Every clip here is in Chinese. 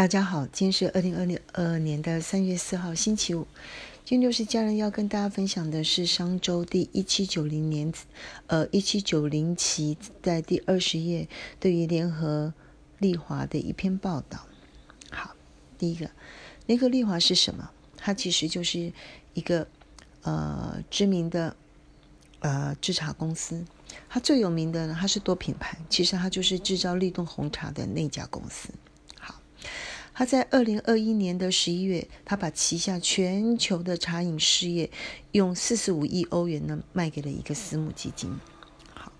大家好，今天是二零二零二年的三月四号，星期五。今天六是家人要跟大家分享的是商周第一七九零年，呃，一七九零期在第二十页对于联合利华的一篇报道。好，第一个，联合利华是什么？它其实就是一个呃知名的呃制茶公司。它最有名的呢，它是多品牌，其实它就是制造立顿红茶的那家公司。他在二零二一年的十一月，他把旗下全球的茶饮事业用四十五亿欧元呢卖给了一个私募基金。好，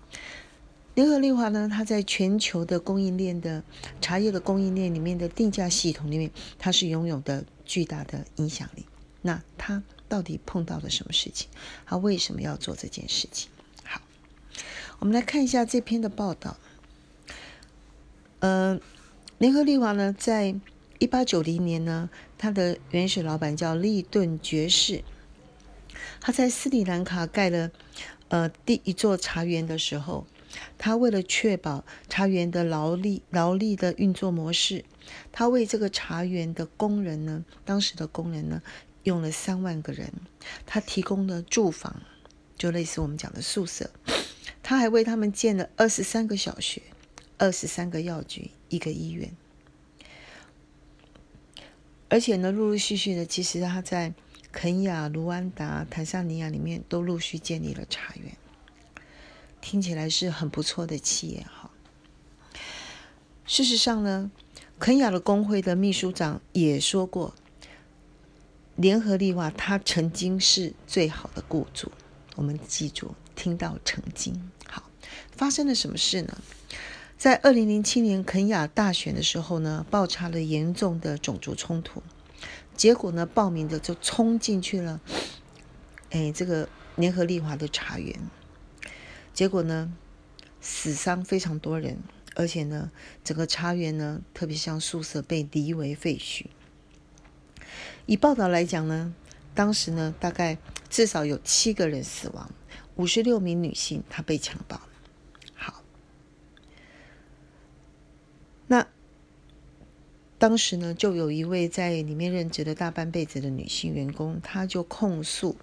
联合利华呢，它在全球的供应链的茶叶的供应链里面的定价系统里面，它是拥有的巨大的影响力。那他到底碰到了什么事情？他为什么要做这件事情？好，我们来看一下这篇的报道。呃，联合利华呢，在一八九零年呢，他的原始老板叫利顿爵士。他在斯里兰卡盖了呃第一座茶园的时候，他为了确保茶园的劳力劳力的运作模式，他为这个茶园的工人呢，当时的工人呢，用了三万个人，他提供了住房，就类似我们讲的宿舍。他还为他们建了二十三个小学、二十三个药局、一个医院。而且呢，陆陆续续的，其实他在肯亚、卢安达、坦桑尼亚里面都陆续建立了茶园，听起来是很不错的企业哈。事实上呢，肯亚的工会的秘书长也说过，联合利华他曾经是最好的雇主。我们记住，听到曾经好，发生了什么事呢？在二零零七年肯雅大选的时候呢，爆发了严重的种族冲突，结果呢，报名的就冲进去了，哎，这个联合利华的茶园，结果呢，死伤非常多人，而且呢，整个茶园呢，特别像宿舍被夷为废墟。以报道来讲呢，当时呢，大概至少有七个人死亡，五十六名女性她被强暴。那当时呢，就有一位在里面任职了大半辈子的女性员工，她就控诉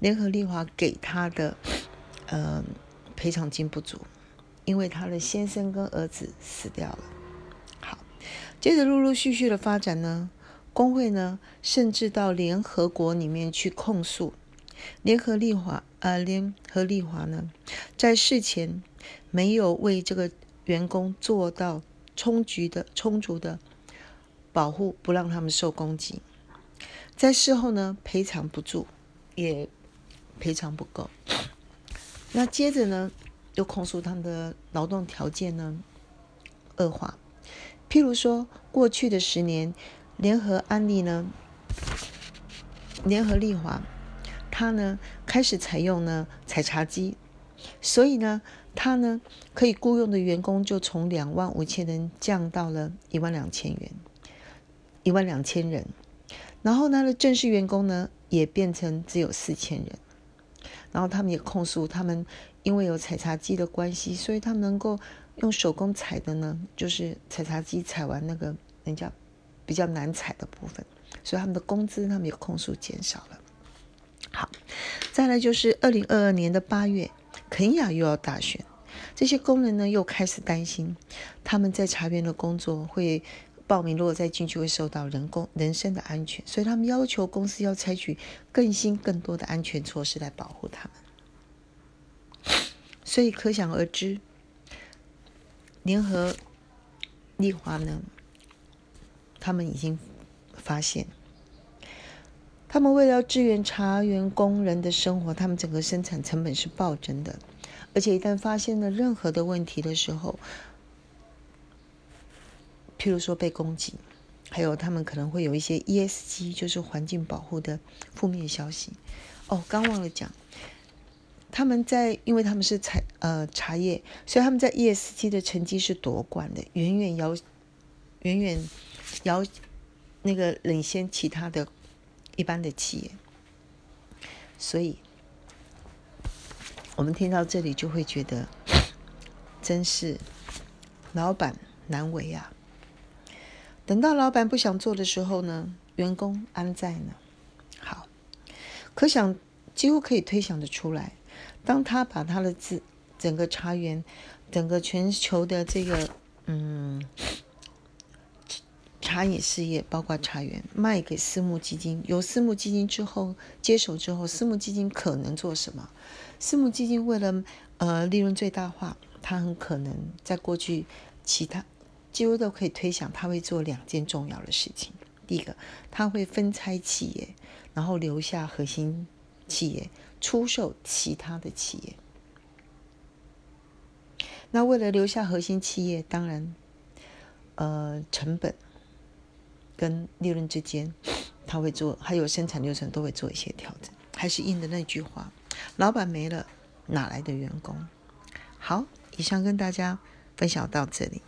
联合利华给她的呃赔偿金不足，因为她的先生跟儿子死掉了。好，接着陆陆续续的发展呢，工会呢甚至到联合国里面去控诉联合利华呃联合利华呢，在事前没有为这个员工做到。充足的、充足的保护，不让他们受攻击。在事后呢，赔偿不住，也赔偿不够。那接着呢，又控诉他们的劳动条件呢恶化。譬如说，过去的十年，联合安利呢，联合利华，他呢开始采用呢采茶机，所以呢。他呢，可以雇佣的员工就从两万五千人降到了一万两千元，一万两千人。然后他的正式员工呢，也变成只有四千人。然后他们也控诉，他们因为有采茶机的关系，所以他们能够用手工采的呢，就是采茶机采完那个人家比较难采的部分，所以他们的工资他们也控诉减少了。好，再来就是二零二二年的八月。肯雅又要大选，这些工人呢又开始担心，他们在茶园的工作会报名，如果再进去会受到人工人身的安全，所以他们要求公司要采取更新、更多的安全措施来保护他们。所以可想而知，联合利华呢，他们已经发现。他们为了支援茶园工人的生活，他们整个生产成本是暴增的，而且一旦发现了任何的问题的时候，譬如说被攻击，还有他们可能会有一些 ESG，就是环境保护的负面消息。哦，刚忘了讲，他们在因为他们是茶呃茶叶，所以他们在 ESG 的成绩是夺冠的，远远遥远远遥那个领先其他的。一般的企业，所以我们听到这里就会觉得，真是老板难为啊！等到老板不想做的时候呢，员工安在呢？好，可想几乎可以推想的出来，当他把他的资整个茶园，整个全球的这个嗯茶饮事业，包括茶园卖给私募基金，有私募基金之后接手之后，私募基金可能做什么？私募基金为了呃利润最大化，它很可能在过去其他。几乎都可以推想，他会做两件重要的事情。第一个，他会分拆企业，然后留下核心企业，出售其他的企业。那为了留下核心企业，当然，呃，成本跟利润之间，他会做，还有生产流程都会做一些调整。还是应的那句话：老板没了，哪来的员工？好，以上跟大家分享到这里。